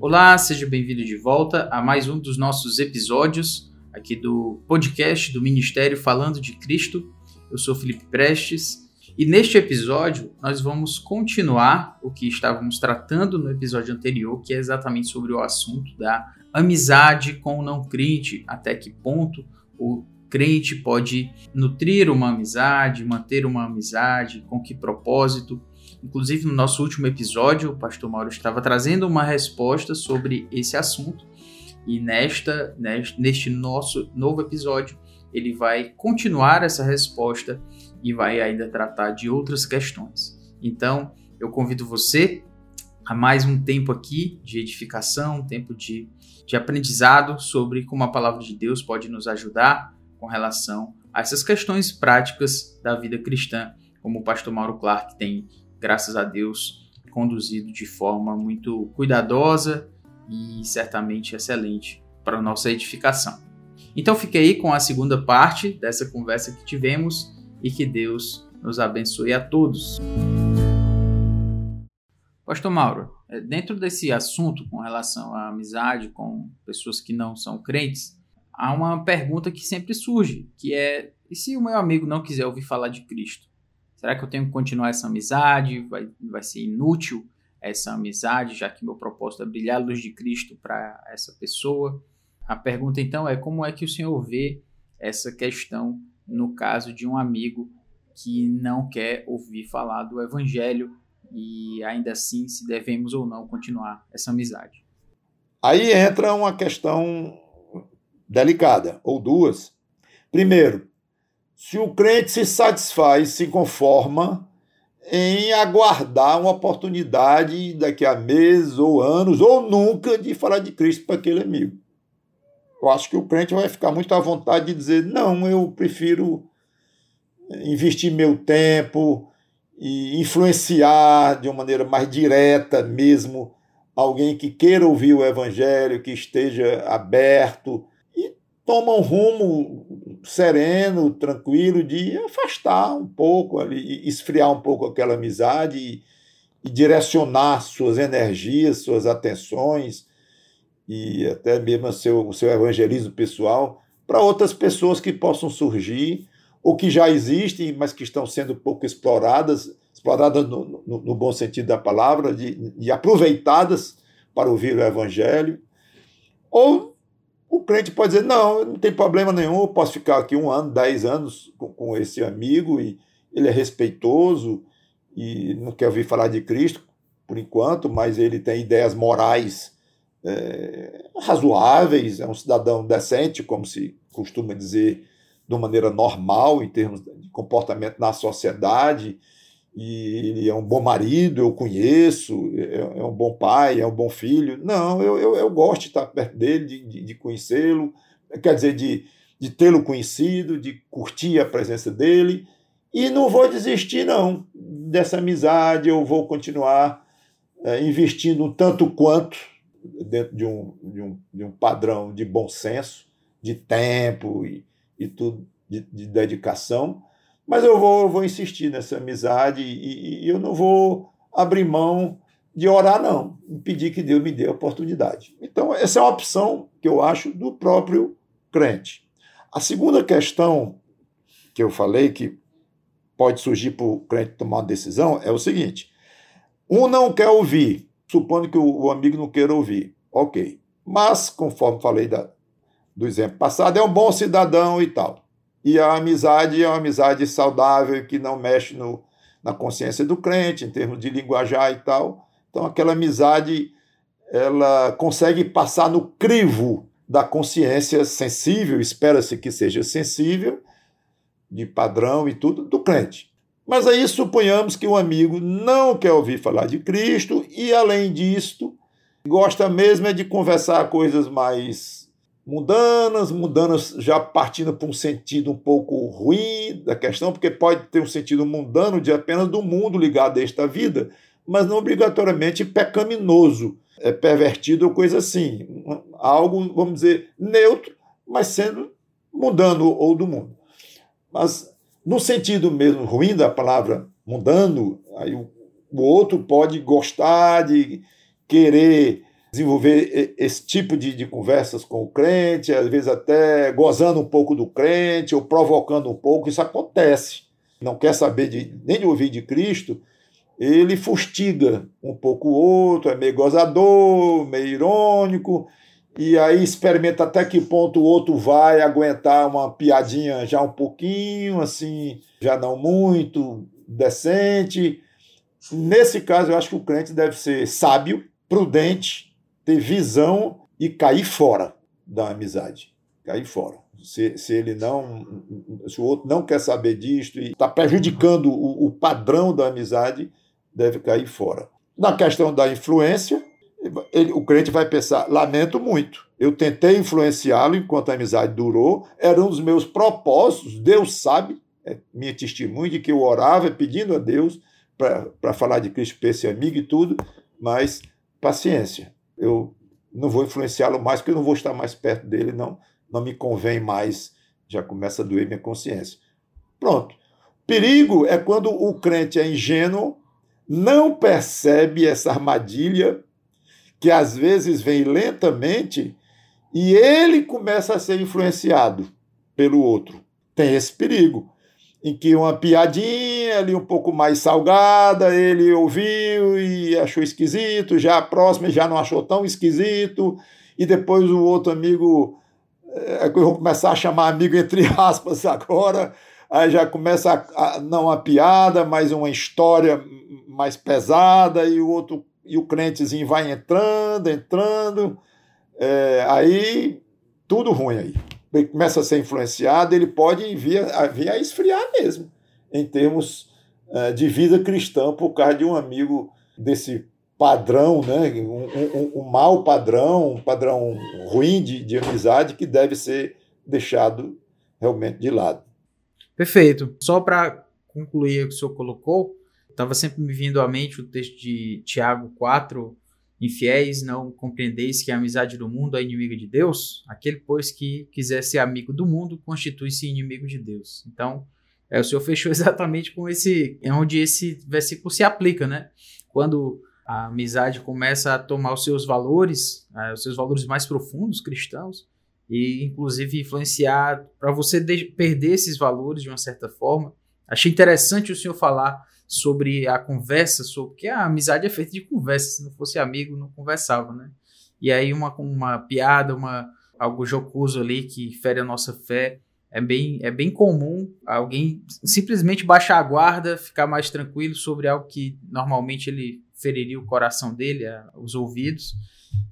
Olá, seja bem-vindo de volta a mais um dos nossos episódios aqui do podcast do Ministério Falando de Cristo. Eu sou Felipe Prestes e neste episódio nós vamos continuar o que estávamos tratando no episódio anterior, que é exatamente sobre o assunto da amizade com o não crente, até que ponto o crente pode nutrir uma amizade, manter uma amizade, com que propósito. Inclusive, no nosso último episódio, o pastor Mauro estava trazendo uma resposta sobre esse assunto. E nesta, neste nosso novo episódio, ele vai continuar essa resposta e vai ainda tratar de outras questões. Então, eu convido você a mais um tempo aqui de edificação, um tempo de, de aprendizado sobre como a palavra de Deus pode nos ajudar com relação a essas questões práticas da vida cristã, como o pastor Mauro Clark tem graças a Deus, conduzido de forma muito cuidadosa e certamente excelente para nossa edificação. Então fique aí com a segunda parte dessa conversa que tivemos e que Deus nos abençoe a todos. Pastor Mauro, é, dentro desse assunto com relação à amizade com pessoas que não são crentes, há uma pergunta que sempre surge, que é: e se o meu amigo não quiser ouvir falar de Cristo? Será que eu tenho que continuar essa amizade? Vai, vai ser inútil essa amizade, já que meu propósito é brilhar a luz de Cristo para essa pessoa? A pergunta então é como é que o senhor vê essa questão no caso de um amigo que não quer ouvir falar do evangelho e ainda assim se devemos ou não continuar essa amizade. Aí entra uma questão delicada, ou duas. Primeiro, se o crente se satisfaz, se conforma em aguardar uma oportunidade daqui a meses ou anos ou nunca de falar de Cristo para aquele amigo. Eu acho que o crente vai ficar muito à vontade de dizer: não, eu prefiro investir meu tempo e influenciar de uma maneira mais direta mesmo alguém que queira ouvir o evangelho, que esteja aberto toma um rumo sereno, tranquilo, de afastar um pouco, ali, esfriar um pouco aquela amizade e, e direcionar suas energias, suas atenções e até mesmo seu, o seu evangelismo pessoal para outras pessoas que possam surgir ou que já existem, mas que estão sendo pouco exploradas, exploradas no, no, no bom sentido da palavra, de, de aproveitadas para ouvir o evangelho, ou crente pode dizer: não, não tem problema nenhum, eu posso ficar aqui um ano, dez anos com, com esse amigo e ele é respeitoso e não quer ouvir falar de Cristo por enquanto, mas ele tem ideias morais é, razoáveis, é um cidadão decente, como se costuma dizer de uma maneira normal em termos de comportamento na sociedade e ele é um bom marido, eu conheço, é, é, um bom pai, é um bom filho. Não, eu, eu, eu gosto de estar perto dele, de, de, de conhecê-lo, quer dizer, de, de tê-lo conhecido, de curtir a presença dele. E não vou desistir, não, dessa amizade, eu vou continuar é, investindo tanto quanto dentro de um, de, um, de um padrão de bom senso, de tempo e, e tudo, de, de dedicação mas eu vou, vou insistir nessa amizade e, e eu não vou abrir mão de orar, não. Impedir que Deus me dê a oportunidade. Então, essa é uma opção que eu acho do próprio crente. A segunda questão que eu falei que pode surgir para o crente tomar uma decisão é o seguinte: um não quer ouvir, supondo que o, o amigo não queira ouvir, ok. Mas, conforme falei da, do exemplo passado, é um bom cidadão e tal. E a amizade é uma amizade saudável que não mexe no, na consciência do crente, em termos de linguajar e tal. Então, aquela amizade ela consegue passar no crivo da consciência sensível, espera-se que seja sensível, de padrão e tudo, do crente. Mas aí suponhamos que o um amigo não quer ouvir falar de Cristo e, além disso, gosta mesmo é de conversar coisas mais mundanas, mundanas já partindo para um sentido um pouco ruim da questão, porque pode ter um sentido mundano de apenas do mundo ligado a esta vida, mas não obrigatoriamente pecaminoso, é pervertido ou coisa assim. Algo, vamos dizer, neutro, mas sendo mundano ou do mundo. Mas no sentido mesmo ruim da palavra mundano, aí o, o outro pode gostar de querer desenvolver esse tipo de, de, conversas com o crente, às vezes até gozando um pouco do crente ou provocando um pouco, isso acontece. Não quer saber de, nem de ouvir de Cristo, ele fustiga um pouco o outro, é meio gozador, meio irônico, e aí experimenta até que ponto o outro vai aguentar uma piadinha já um pouquinho, assim, já não muito decente. Nesse caso, eu acho que o crente deve ser sábio, prudente, ter visão e cair fora da amizade. Cair fora. Se, se ele não. Se o outro não quer saber disto e está prejudicando o, o padrão da amizade, deve cair fora. Na questão da influência, ele, o crente vai pensar: lamento muito. Eu tentei influenciá-lo enquanto a amizade durou, era um dos meus propósitos, Deus sabe, é minha testemunha de que eu orava pedindo a Deus para falar de Cristo para esse amigo e tudo, mas paciência. Eu não vou influenciá-lo mais, porque eu não vou estar mais perto dele, não, não me convém mais, já começa a doer minha consciência. Pronto. Perigo é quando o crente é ingênuo, não percebe essa armadilha que às vezes vem lentamente e ele começa a ser influenciado pelo outro. Tem esse perigo, em que uma piadinha ali um pouco mais salgada, ele ouviu e achou esquisito, já a próxima já não achou tão esquisito, e depois o outro amigo, é, eu vou começar a chamar amigo entre aspas agora, aí já começa a, a, não uma piada, mas uma história mais pesada, e o outro e o crentezinho vai entrando, entrando, é, aí tudo ruim aí. Começa a ser influenciado, ele pode vir a, vir a esfriar mesmo, em termos é, de vida cristã, por causa de um amigo desse padrão, né? um, um, um mau padrão, um padrão ruim de, de amizade que deve ser deixado realmente de lado. Perfeito. Só para concluir o que o senhor colocou, estava sempre me vindo à mente o texto de Tiago 4, infiéis, não compreendeis que a amizade do mundo é inimiga de Deus? Aquele, pois, que quiser ser amigo do mundo, constitui-se inimigo de Deus. Então, é, o Senhor fechou exatamente com esse, é onde esse versículo se aplica, né? Quando a amizade começa a tomar os seus valores, é, os seus valores mais profundos cristãos, e inclusive influenciar para você perder esses valores de uma certa forma. Achei interessante o senhor falar sobre a conversa, sobre que a amizade é feita de conversa, se não fosse amigo não conversava, né? E aí uma, uma piada, uma algo jocoso ali que fere a nossa fé, é bem, é bem comum alguém simplesmente baixar a guarda, ficar mais tranquilo sobre algo que normalmente ele feriria o coração dele, os ouvidos.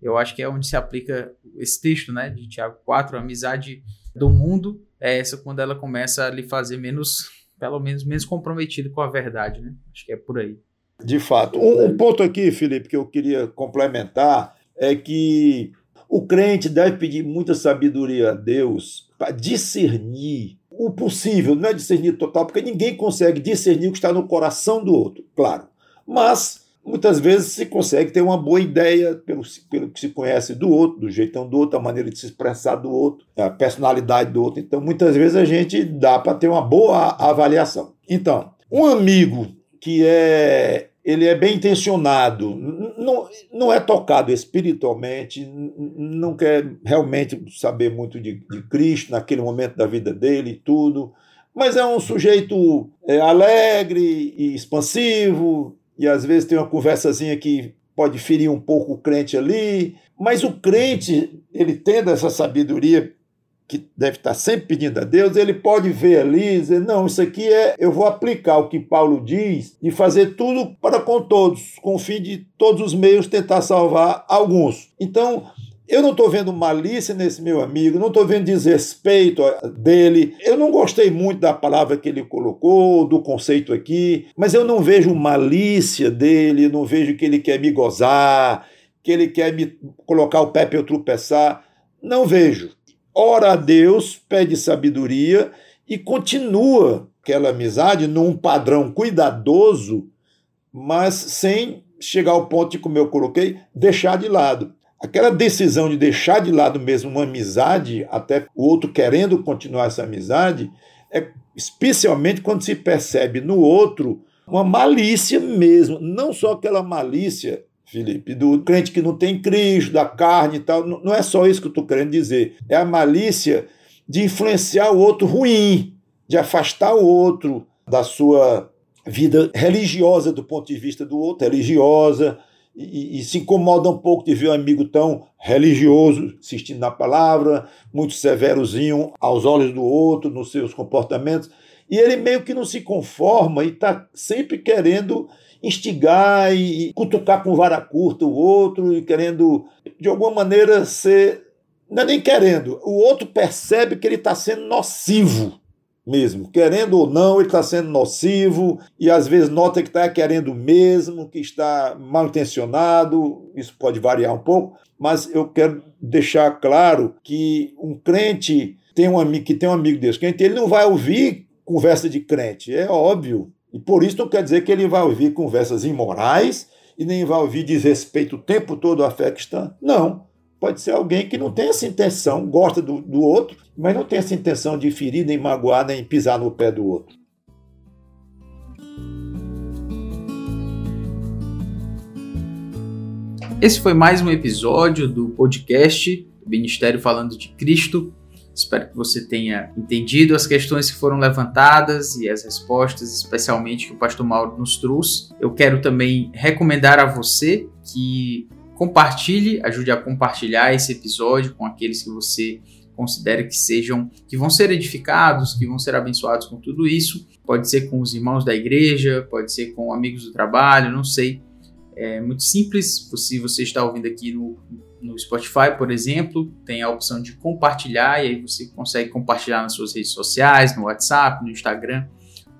Eu acho que é onde se aplica esse texto, né, de Tiago 4, a amizade do mundo é essa quando ela começa a lhe fazer menos pelo menos menos comprometido com a verdade, né? Acho que é por aí. De fato. Um, um ponto aqui, Felipe, que eu queria complementar é que o crente deve pedir muita sabedoria a Deus para discernir o possível, não é discernir total, porque ninguém consegue discernir o que está no coração do outro, claro. Mas muitas vezes se consegue ter uma boa ideia pelo, pelo que se conhece do outro, do jeitão do outro, a maneira de se expressar do outro, a personalidade do outro. Então, muitas vezes a gente dá para ter uma boa avaliação. Então, um amigo que é ele é bem intencionado, não, não é tocado espiritualmente, não quer realmente saber muito de, de Cristo naquele momento da vida dele e tudo, mas é um sujeito é, alegre e expansivo, e às vezes tem uma conversazinha que pode ferir um pouco o crente ali, mas o crente, ele tendo essa sabedoria que deve estar sempre pedindo a Deus, ele pode ver ali e dizer: não, isso aqui é, eu vou aplicar o que Paulo diz e fazer tudo para com todos, com o fim de todos os meios tentar salvar alguns. Então, eu não estou vendo malícia nesse meu amigo, não estou vendo desrespeito dele. Eu não gostei muito da palavra que ele colocou, do conceito aqui, mas eu não vejo malícia dele, não vejo que ele quer me gozar, que ele quer me colocar o pé para eu tropeçar. Não vejo. Ora a Deus, pede sabedoria e continua aquela amizade num padrão cuidadoso, mas sem chegar ao ponto de, como eu coloquei, deixar de lado. Aquela decisão de deixar de lado mesmo uma amizade, até o outro querendo continuar essa amizade, é especialmente quando se percebe no outro uma malícia mesmo, não só aquela malícia, Felipe, do crente que não tem Cristo, da carne e tal. Não é só isso que eu estou querendo dizer. É a malícia de influenciar o outro ruim, de afastar o outro da sua vida religiosa do ponto de vista do outro, religiosa, e, e, se incomoda um pouco de ver um amigo tão religioso, insistindo na palavra, muito severozinho aos olhos do outro, nos seus comportamentos, e ele meio que não se conforma e está sempre querendo instigar e cutucar com vara curta o outro e querendo, de alguma maneira, ser. Não é nem querendo, o outro percebe que ele está sendo nocivo mesmo. Querendo ou não, ele está sendo nocivo e às vezes nota que está querendo mesmo, que está mal intencionado. Isso pode variar um pouco, mas eu quero deixar claro que um crente tem um amigo que tem um amigo desse crente, ele não vai ouvir conversa de crente, é óbvio. E por isso não quer dizer que ele vai ouvir conversas imorais e nem vai ouvir desrespeito o tempo todo à fé cristã. Não. Pode ser alguém que não tem essa intenção, gosta do, do outro, mas não tem essa intenção de ferir, nem magoar, nem pisar no pé do outro. Esse foi mais um episódio do podcast Ministério Falando de Cristo. Espero que você tenha entendido as questões que foram levantadas e as respostas, especialmente que o pastor Mauro nos trouxe. Eu quero também recomendar a você que compartilhe, ajude a compartilhar esse episódio com aqueles que você considera que sejam, que vão ser edificados, que vão ser abençoados com tudo isso. Pode ser com os irmãos da igreja, pode ser com amigos do trabalho, não sei. É muito simples. Se você está ouvindo aqui no no Spotify, por exemplo, tem a opção de compartilhar e aí você consegue compartilhar nas suas redes sociais, no WhatsApp, no Instagram,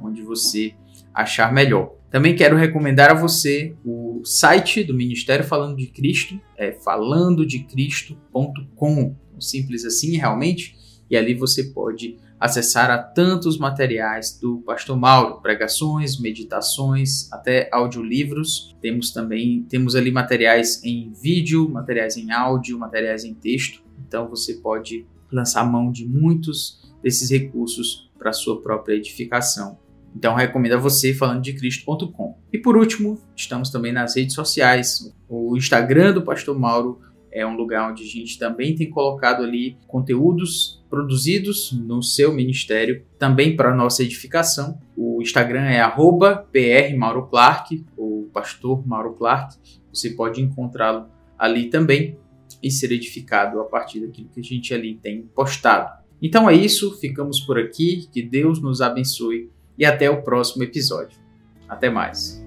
onde você achar melhor. Também quero recomendar a você o site do Ministério Falando de Cristo, é falandodecristo.com. Simples assim, realmente, e ali você pode acessar a tantos materiais do Pastor Mauro, pregações, meditações, até audiolivros. Temos também temos ali materiais em vídeo, materiais em áudio, materiais em texto. Então você pode lançar mão de muitos desses recursos para sua própria edificação. Então recomendo a você falando de Cristo.com. E por último, estamos também nas redes sociais. O Instagram do Pastor Mauro é um lugar onde a gente também tem colocado ali conteúdos produzidos no seu ministério, também para nossa edificação. O Instagram é @prmauroclark, o pastor Mauro Clark. Você pode encontrá-lo ali também e ser edificado a partir daquilo que a gente ali tem postado. Então é isso, ficamos por aqui, que Deus nos abençoe e até o próximo episódio. Até mais.